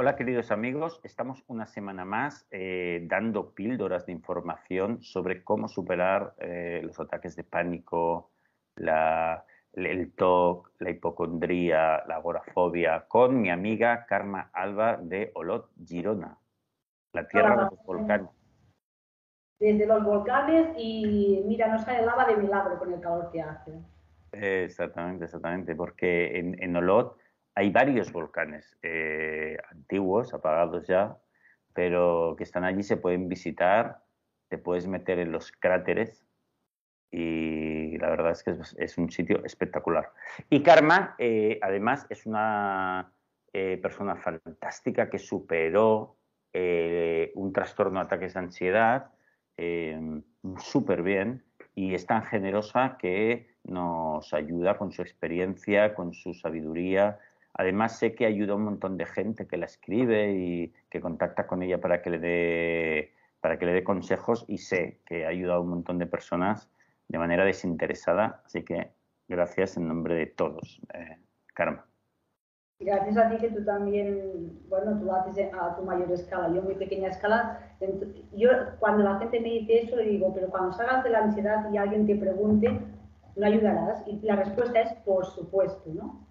Hola queridos amigos, estamos una semana más eh, dando píldoras de información sobre cómo superar eh, los ataques de pánico, el TOC, la hipocondría, la agorafobia, con mi amiga Karma Alba de Olot, Girona, la tierra de los volcanes. Desde los volcanes y mira, no sale lava de milagro con el calor que hace. exactamente, exactamente, porque en, en Olot hay varios volcanes eh, antiguos, apagados ya, pero que están allí, se pueden visitar, te puedes meter en los cráteres y la verdad es que es, un sitio espectacular. Y Karma, eh, además, es una eh, persona fantástica que superó un trastorno de ataques de ansiedad súper bien y es tan generosa que nos ayuda con su experiencia, con su sabiduría Además sé que ayuda a un montón de gente que la escribe y que contacta con ella para que le dé para que le dé consejos y sé que ha ayudado a un montón de personas de manera desinteresada, así que gracias en nombre de todos, eh, Karma. Gracias a ti que tú también, bueno, tú lo haces a tu mayor escala, yo mi pequeña escala. Yo cuando la gente me dice eso digo, pero cuando salgas de la ansiedad y alguien te pregunte, ¿lo ayudarás? Y la respuesta es por supuesto, ¿no?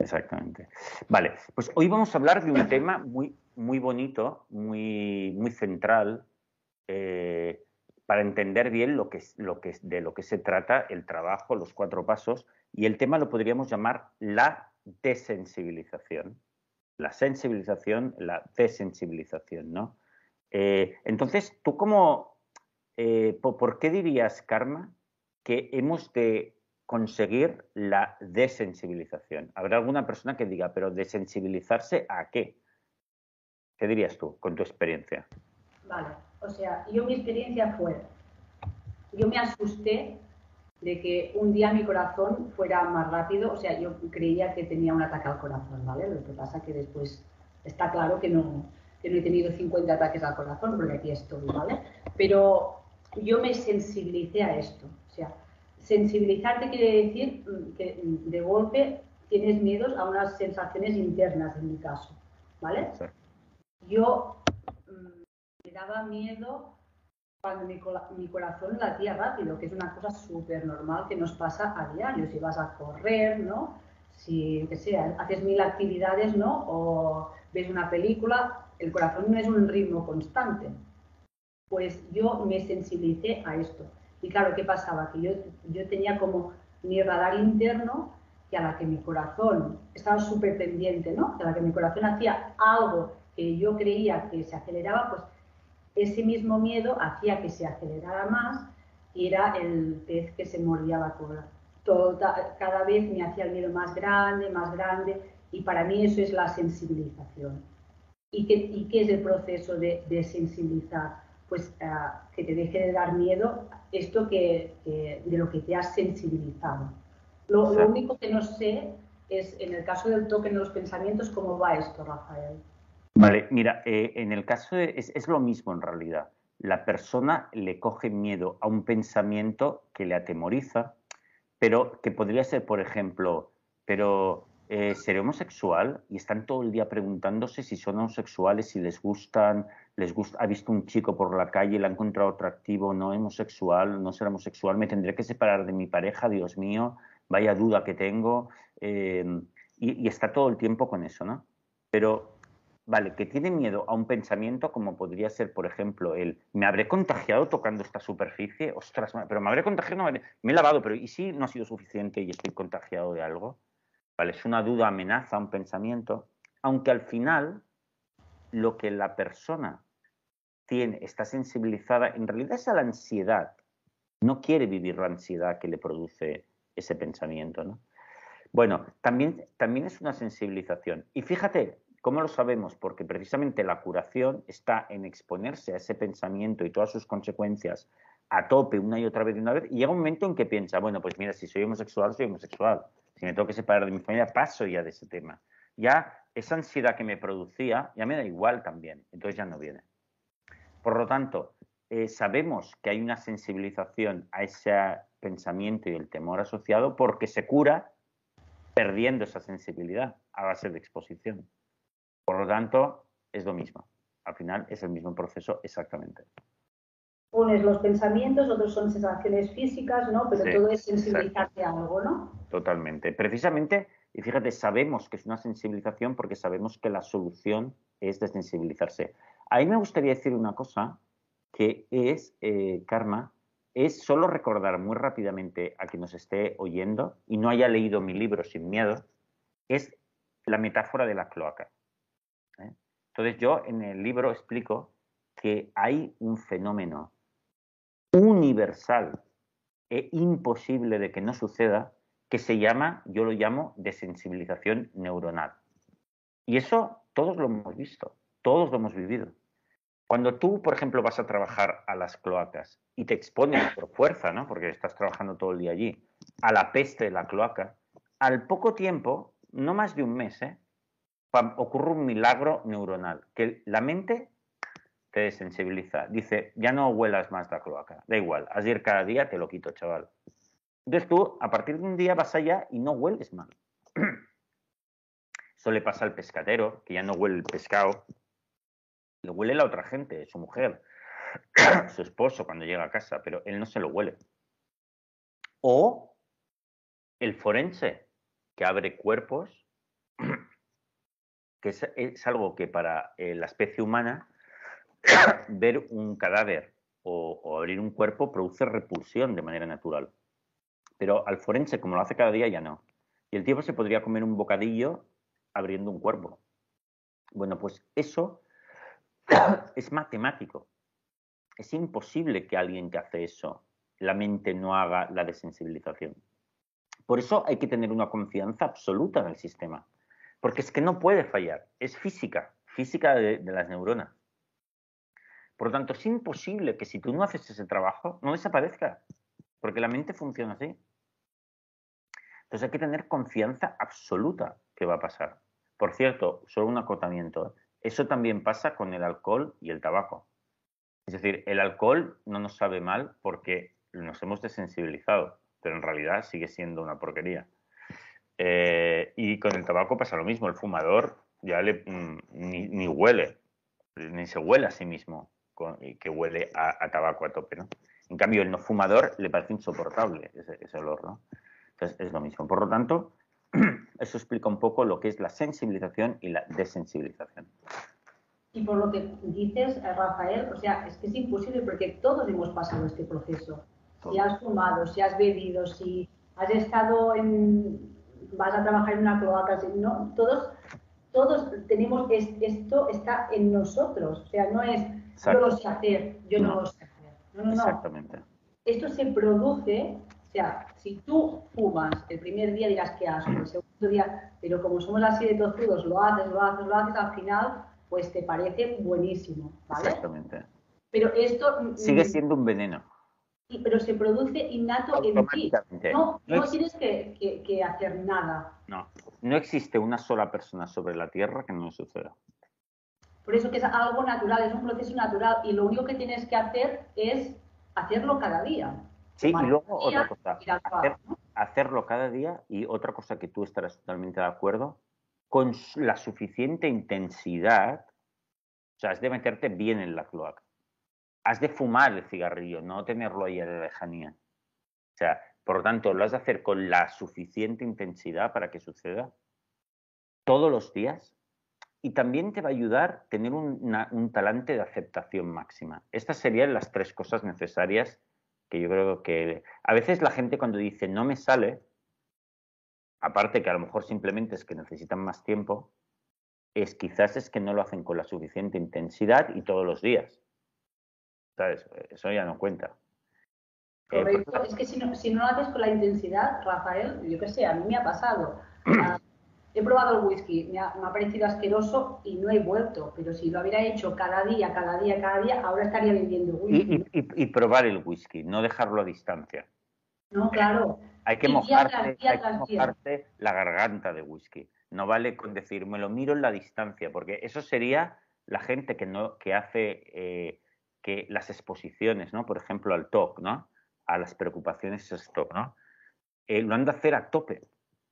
Exactamente. Vale, pues hoy vamos a hablar de un tema muy, muy bonito, muy, muy central, eh, para entender bien lo que, lo que, de lo que se trata el trabajo, los cuatro pasos, y el tema lo podríamos llamar la desensibilización. La sensibilización, la desensibilización, ¿no? Eh, entonces, ¿tú cómo, eh, por qué dirías, Karma, que hemos de conseguir la desensibilización. Habrá alguna persona que diga, pero desensibilizarse a qué? ¿Qué dirías tú con tu experiencia? Vale, o sea, yo mi experiencia fue, yo me asusté de que un día mi corazón fuera más rápido, o sea, yo creía que tenía un ataque al corazón, ¿vale? Lo que pasa que después está claro que no, que no he tenido 50 ataques al corazón, porque aquí estoy, ¿vale? Pero yo me sensibilicé a esto, o sea, Sensibilizarte quiere decir mm, que de golpe tienes miedos a unas sensaciones internas, en mi caso, ¿vale? Yo mm, me daba miedo cuando mi, mi, corazón latía rápido, que es una cosa súper normal que nos pasa a diario. Si vas a correr, ¿no? Si, que sea, haces mil actividades, ¿no? O ves una película, el corazón no es un ritmo constante. Pues yo me sensibilicé a esto. Y claro, ¿qué pasaba? Que yo, yo tenía como mi radar interno que a la que mi corazón estaba súper pendiente, ¿no? Que a la que mi corazón hacía algo que yo creía que se aceleraba, pues ese mismo miedo hacía que se acelerara más y era el pez que se mordía la cola. cada vez me hacía el miedo más grande, más grande, y para mí eso es la sensibilización. ¿Y qué, y qué es el proceso de, de sensibilizar? Pues uh, que te deje de dar miedo esto que, de lo que te has sensibilizado. Lo, único que no sé es, en el caso del toque en los pensamientos, cómo va esto, Rafael. Vale, mira, eh, en el caso de, es, es, lo mismo en realidad. La persona le coge miedo a un pensamiento que le atemoriza, pero que podría ser, por ejemplo, pero eh, ¿seré homosexual? Y están todo el día preguntándose si son homosexuales, si les gustan, les gusta, ha visto un chico por la calle, le ha encontrado atractivo, no homosexual, no será homosexual, me tendré que separar de mi pareja, Dios mío, vaya duda que tengo. Eh, y, está todo el tiempo con eso, ¿no? Pero, vale, que tiene miedo a un pensamiento como podría ser, por ejemplo, el, ¿me habré contagiado tocando esta superficie? Ostras, pero me habré contagiado, me he lavado, pero ¿y si no ha sido suficiente y estoy contagiado de algo? Es una duda, amenaza, un pensamiento, aunque al final lo que la persona tiene, está sensibilizada, en realidad es a la ansiedad. No quiere vivir la ansiedad que le produce ese pensamiento, ¿no? Bueno, también, también es una sensibilización. Y fíjate, ¿cómo lo sabemos? Porque precisamente la curación está en exponerse a ese pensamiento y todas sus consecuencias a tope una y otra vez y una vez, y llega un momento en que piensa, bueno, pues mira, si soy homosexual, soy homosexual. Si me tengo que separar de mi familia, paso ya de ese tema. Ya esa ansiedad que me producía, ya me da igual también, entonces ya no viene. Por lo tanto, eh, sabemos que hay una sensibilización a ese pensamiento y el temor asociado porque se cura perdiendo esa sensibilidad a base de exposición. Por lo tanto, es lo mismo. Al final es el mismo proceso exactamente. Unes los pensamientos, otros son sensaciones físicas, ¿no? Pero todo es sensibilizarte a algo, ¿no? Totalmente. Precisamente, y fíjate, sabemos que es una sensibilización porque sabemos que la solución es desensibilizarse. A mí me gustaría decir una cosa que es, eh, Karma, es solo recordar muy rápidamente a quien nos esté oyendo y no haya leído mi libro sin miedo, es la metáfora de la cloaca. ¿eh? Entonces yo en el libro explico que hay un fenómeno universal e imposible de que no suceda que se llama, yo lo llamo desensibilización neuronal. Y eso todos lo hemos visto, todos lo hemos vivido. Cuando tú, por ejemplo, vas a trabajar a las cloacas y te expones por fuerza, ¿no? porque estás trabajando todo el día allí, a la peste de la cloaca, al poco tiempo, no más de un mes, ¿eh? ocurre un milagro neuronal, que la mente te desensibiliza. Dice, ya no huelas más la cloaca, da igual, has de ir cada día, te lo quito, chaval. Entonces tú, a partir de un día, vas allá y no hueles mal. Eso le pasa al pescadero, que ya no huele el pescado, le huele la otra gente, su mujer, su esposo cuando llega a casa, pero él no se lo huele. O el forense, que abre cuerpos, que es, algo que para eh, la especie humana, ver un cadáver o, abrir un cuerpo produce repulsión de manera natural. Pero al forense, como lo hace cada día, ya no. Y el tipo se podría comer un bocadillo abriendo un cuerpo. Bueno, pues eso es matemático. Es imposible que alguien que hace eso, la mente no haga la desensibilización. Por eso hay que tener una confianza absoluta en el sistema. Porque es que no puede fallar. Es física, física de, de las neuronas. Por lo tanto, es imposible que si tú no haces ese trabajo, no desaparezca. Porque la mente funciona así. Entonces hay que tener confianza absoluta que va a pasar. Por cierto, solo un acotamiento. Eso también pasa con el alcohol y el tabaco. Es decir, el alcohol no nos sabe mal porque nos hemos desensibilizado, pero en realidad sigue siendo una porquería. Eh, y con el tabaco pasa lo mismo. El fumador ya mm, ni, huele, ni se huele a sí mismo, que huele a, tabaco a tope. ¿no? En cambio, el no fumador le parece insoportable ese, ese olor. ¿no? Entonces, es lo mismo. Por lo tanto, Eso explica un poco lo que es la sensibilización y la desensibilización. Y por lo que dices, eh, Rafael, o sea, es que es imposible porque todos hemos pasado este proceso. Si has fumado, si has bebido, si has estado en, vas a trabajar en una cloaca, no, todos, todos tenemos, esto está en nosotros. O sea, no es yo lo sé hacer, yo no, lo sé hacer. No, no, no. Exactamente. Esto se produce o sea, si tú fumas el primer día dirás que asco, el segundo día, pero como somos así de tozudos, lo haces, lo haces, lo haces, al final, pues te parece buenísimo, ¿vale? Exactamente. Pero esto... Sigue siendo un veneno. pero se produce innato en ti. No, no, tienes que, que, hacer nada. No, no existe una sola persona sobre la Tierra que no suceda. Por eso que es algo natural, es un proceso natural y lo único que tienes que hacer es hacerlo cada día. Sí, y luego otra cosa, hacerlo cada día y otra cosa que tú estarás totalmente de acuerdo, con la suficiente intensidad, o sea, has de meterte bien en la cloaca. Has de fumar el cigarrillo, no tenerlo ahí a la lejanía. O sea, por lo tanto, lo has de hacer con la suficiente intensidad para que suceda todos los días y también te va a ayudar tener un talante de aceptación máxima. Estas serían las tres cosas necesarias que yo creo que a veces la gente cuando dice no me sale, aparte que a lo mejor simplemente es que necesitan más tiempo, es quizás es que no lo hacen con la suficiente intensidad y todos los días. ¿Sabes? Eso ya no cuenta. Eh, es que si no, si no lo haces con la intensidad, Rafael, yo qué sé, a mí me ha pasado. he probado el whisky, me ha, parecido asqueroso y no he vuelto, pero si lo hubiera hecho cada día, cada día, cada día, ahora estaría viviendo whisky. Y, probar el whisky, no dejarlo a distancia. No, claro. Hay que, mojarte, hay que la garganta de whisky. No vale con decir, me lo miro en la distancia, porque eso sería la gente que, no, que hace eh, que las exposiciones, ¿no? Por ejemplo, al TOC, ¿no? A las preocupaciones TOC, ¿no? Eh, lo han de hacer a tope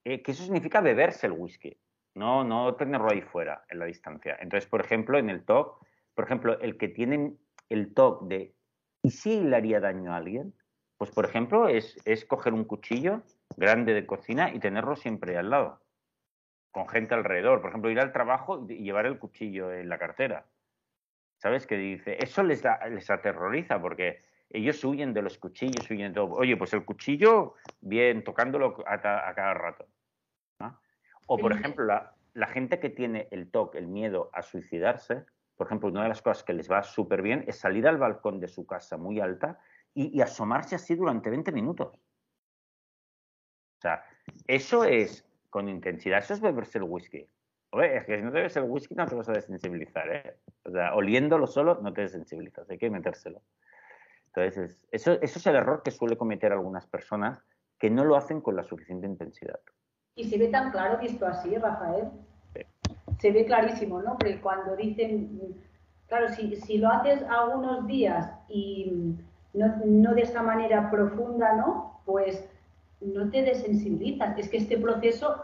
eh, que eso significa beberse el whisky. no, no tenerlo ahí fuera, en la distancia. Entonces, por ejemplo, en el TOC, por ejemplo, el que tiene el TOC de ¿y si le haría daño a alguien? Pues, por ejemplo, es, es coger un cuchillo grande de cocina y tenerlo siempre al lado, con gente alrededor. Por ejemplo, ir al trabajo y llevar el cuchillo en la cartera. ¿Sabes qué dice? Eso les, da, les aterroriza porque ellos huyen de los cuchillos, huyen de todo. Oye, pues el cuchillo, bien, tocándolo a, cada rato. O, por ejemplo, la, la, gente que tiene el TOC, el miedo a suicidarse, por ejemplo, una de las cosas que les va súper bien es salir al balcón de su casa muy alta y, asomarse así durante 20 minutos. O sea, eso es con intensidad, eso es beberse el whisky. Oye, es que si no te bebes el whisky no te vas a desensibilizar, ¿eh? O sea, oliéndolo solo no te desensibilizas, hay que metérselo. Entonces, eso, eso es el error que suele cometer algunas personas que no lo hacen con la suficiente intensidad. Y se ve tan claro visto así, Rafael. Se ve clarísimo, ¿no? Porque cuando dicen, claro, si, si lo haces algunos días y no, no, de esa manera profunda, ¿no? Pues no te desensibilizas. Es que este proceso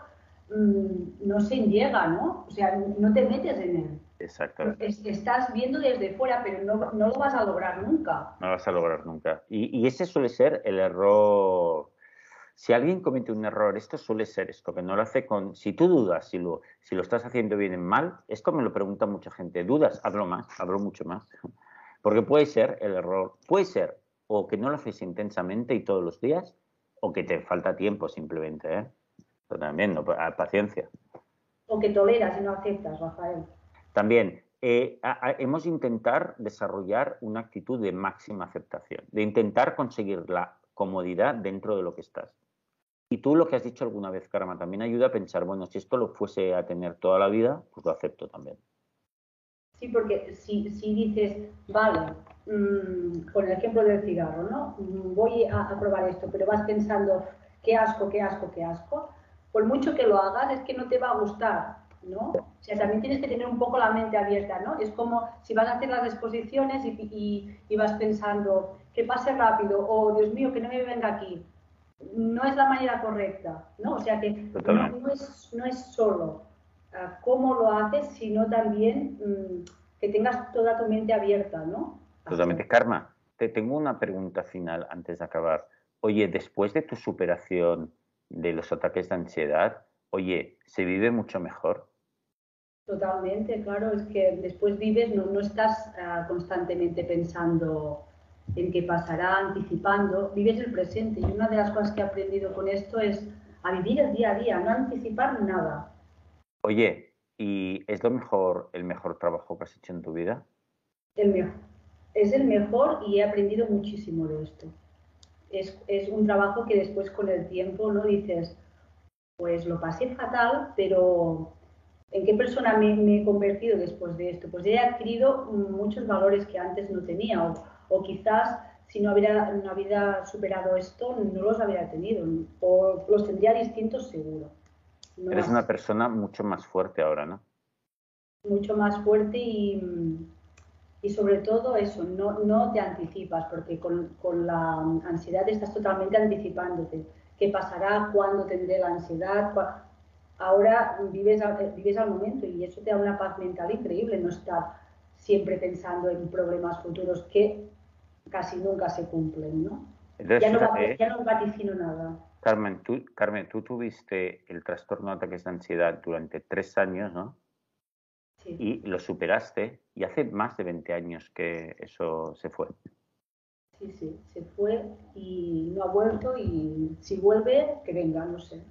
mm, no se llega, ¿no? O sea, no te metes en él. Exacto. estás viendo desde fuera, pero no, no, lo vas a lograr nunca. No lo vas a lograr nunca. Y, y, ese suele ser el error. Si alguien comete un error, esto suele ser esto, que no lo hace con... Si tú dudas si lo, si lo estás haciendo bien o mal, esto me lo pregunta mucha gente. ¿Dudas? Hazlo más, hazlo mucho más. Porque puede ser el error, puede ser o que no lo haces intensamente y todos los días, o que te falta tiempo simplemente, ¿eh? Pero también, no, paciencia. O que toleras y no aceptas, Rafael. También, eh, hemos de intentar desarrollar una actitud de máxima aceptación, de intentar conseguir la comodidad dentro de lo que estás. Y tú lo que has dicho alguna vez, Karma, también ayuda a pensar, bueno, si esto lo fuese a tener toda la vida, pues lo acepto también. Sí, porque si, si dices, vale, mmm, con el ejemplo del cigarro, ¿no? Mm, voy a, a, probar esto, pero vas pensando, qué asco, qué asco, qué asco, por mucho que lo hagas, es que no te va a gustar, ¿no? O sea, también tienes que tener un poco la mente abierta, ¿no? Es como si vas a hacer las exposiciones y, y, vas pensando que pase rápido o Dios mío, que no me venga aquí. No es la manera correcta, ¿no? O sea que no, es, no es solo uh, cómo lo haces, sino también um, que tengas toda tu mente abierta, ¿no? Totalmente. Karma, te tengo una pregunta final antes de acabar. Oye, después de tu superación de los ataques de ansiedad, oye, ¿se vive mucho mejor? Totalmente, claro, es que después vives, no, no estás uh, constantemente pensando en qué pasará, anticipando, vives el presente. Y una de las cosas que he aprendido con esto es a vivir el día a día, no anticipar nada. Oye, ¿y es lo mejor, el mejor trabajo que has hecho en tu vida? El mejor. Es el mejor y he aprendido muchísimo de esto. Es, es un trabajo que después con el tiempo no dices, pues lo pasé fatal, pero ¿en qué persona me, me, he convertido después de esto? Pues he adquirido muchos valores que antes no tenía o, quizás si no hubiera, no hubiera superado esto no los habría tenido o los tendría distintos seguro. No Eres una persona mucho más fuerte ahora, ¿no? Mucho más fuerte y, y sobre todo eso, no, no te anticipas porque con, con la ansiedad estás totalmente anticipándote qué pasará, cuándo tendré la ansiedad. Ahora vives, vives al momento y eso te da una paz mental increíble, no estar siempre pensando en problemas futuros que casi nunca se cumplen, ¿no? ya, no eh, ya no vaticino nada. Carmen tú, Carmen, tú tuviste el trastorno de ataques de ansiedad durante tres años, ¿no? Sí. Y lo superaste y hace más de 20 años que eso se fue. Sí, sí, se fue y no ha vuelto y si vuelve, que venga, no sé.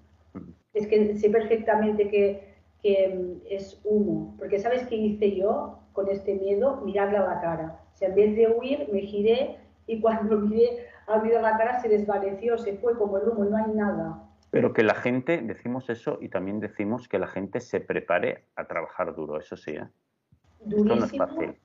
Es que sé perfectamente que, que, es humo, porque ¿sabes qué hice yo con este miedo? Mirarle a la cara. O sea, en vez de huir, me giré y cuando miré al a la cara se desvaneció, se fue como el humo, no hay nada. Pero que la gente, decimos eso y también decimos que la gente se prepare a trabajar duro, eso sí, ¿eh? Durísimo. no es fácil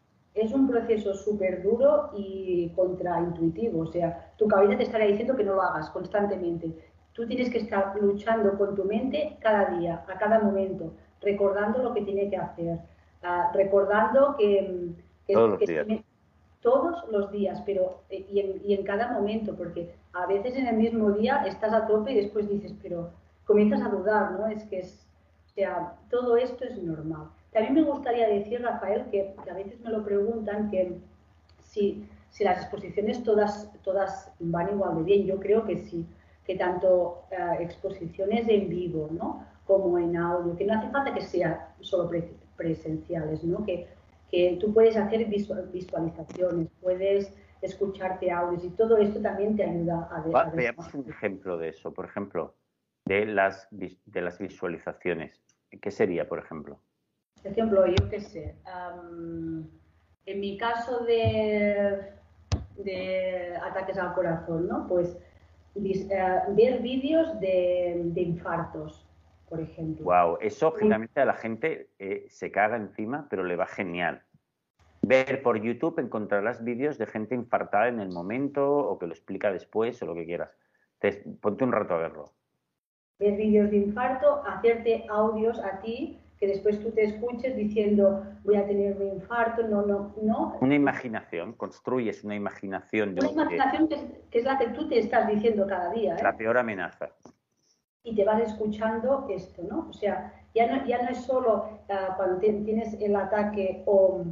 es un proceso súper duro y contraintuitivo. O sea, tu cabeza te estará diciendo que no lo hagas constantemente. Tú tienes que estar luchando con tu mente cada día, a cada momento, recordando lo que tiene que hacer, uh, recordando que, que, todos, los días. Todos los días, pero eh, y en, y en, cada momento, porque a veces en el mismo día estás a tope y después dices, pero comienzas a dudar, ¿no? Es que es, sea, todo esto es normal. También me gustaría decir, Rafael, que, a veces me lo preguntan, que si, si, las exposiciones todas, todas van igual de bien. Yo creo que sí, que tanto eh, exposiciones en vivo, ¿no? como en audio, que no hace falta que sean solo presenciales, ¿no? que, que tú puedes hacer visualizaciones, puedes escucharte audios y todo esto también te ayuda a ver. Veamos un ejemplo de eso, por ejemplo, de las, de las visualizaciones. ¿Qué sería, por ejemplo? Por ejemplo, yo qué sé, en mi caso de, de ataques al corazón, ¿no? Pues eh, ver vídeos de, de infartos, por ejemplo. Wow, eso generalmente a la gente eh, se caga encima, pero le va genial. Ver por YouTube encontrarás vídeos de gente infartada en el momento o que lo explica después o lo que quieras. ponte un rato a verlo. Ver vídeos de infarto, hacerte audios a ti que después tú te escuches diciendo voy a tener un infarto, no, no, no. Una imaginación, construyes una imaginación. De una imaginación que... es, la que tú te estás diciendo cada día. ¿eh? La peor amenaza y te vas escuchando esto, ¿no? O sea, ya no, ya no es solo ah, cuando tienes el ataque o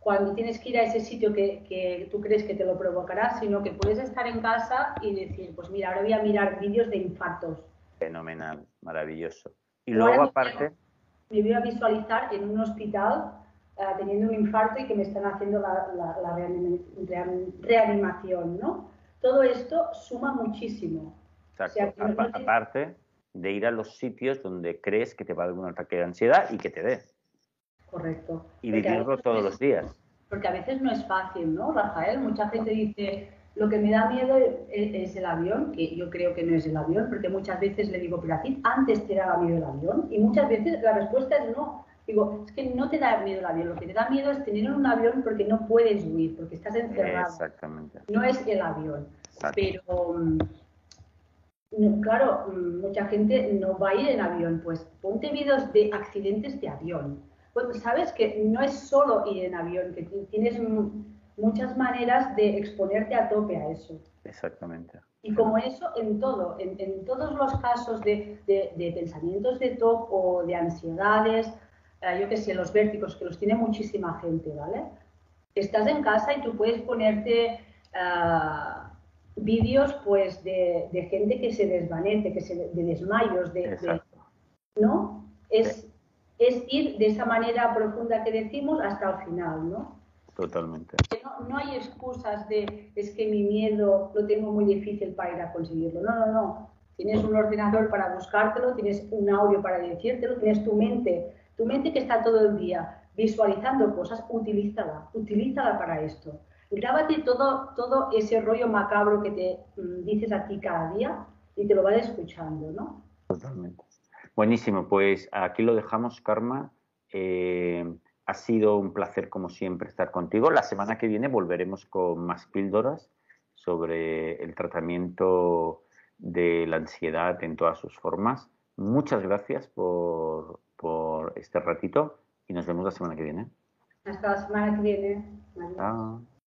cuando tienes que ir a ese sitio que, que, tú crees que te lo provocará, sino que puedes estar en casa y decir, pues mira, ahora voy a mirar vídeos de infartos. Fenomenal, maravilloso. Y luego aparte... Me voy a visualizar en un hospital ah, teniendo un infarto y que me están haciendo la, la reanimación, ¿no? Todo esto suma muchísimo. Aparte de ir a los sitios donde crees que te va a dar un ataque de ansiedad y que te dé. Correcto. Y vivirlo todos los días. Porque a veces no es fácil, ¿no, Rafael? Mucha gente dice, lo que me da miedo es, el avión, que yo creo que no es el avión, porque muchas veces le digo, pero a ti antes te daba miedo el avión. Y muchas veces la respuesta es no. Digo, es que no te da miedo el avión, lo que te da miedo es tener un avión porque no puedes huir, porque estás encerrado. Exactamente. No es el avión. Pero claro, mm, mucha gente no va a ir en avión, pues ponte vídeos de accidentes de avión. Pues sabes que no es solo ir en avión, que tienes muchas maneras de exponerte a tope a eso. Exactamente. Y como eso, en todo, en, todos los casos de, pensamientos de top o de ansiedades, eh, yo que sé, los vértigos, que los tiene muchísima gente, ¿vale? Estás en casa y tú puedes ponerte... Ah, vídeos pues de, gente que se desvanece, que se, de desmayos, de, ¿no? Es, es ir de esa manera profunda que decimos hasta el final, ¿no? Totalmente. No, no, hay excusas de es que mi miedo lo tengo muy difícil para ir a conseguirlo. No, no, no. Tienes un ordenador para buscártelo, tienes un audio para decírtelo, tienes tu mente, tu mente que está todo el día visualizando cosas, utilízala, utilízala para esto grábate todo, todo ese rollo macabro que te mm, dices a ti cada día y te lo vas escuchando, ¿no? Totalmente. Buenísimo, pues aquí lo dejamos, Karma. Eh, ha sido un placer, como siempre, estar contigo. La semana que viene volveremos con más píldoras sobre el tratamiento de la ansiedad en todas sus formas. Muchas gracias por, por este ratito y nos vemos la semana que viene. Hasta la semana que viene.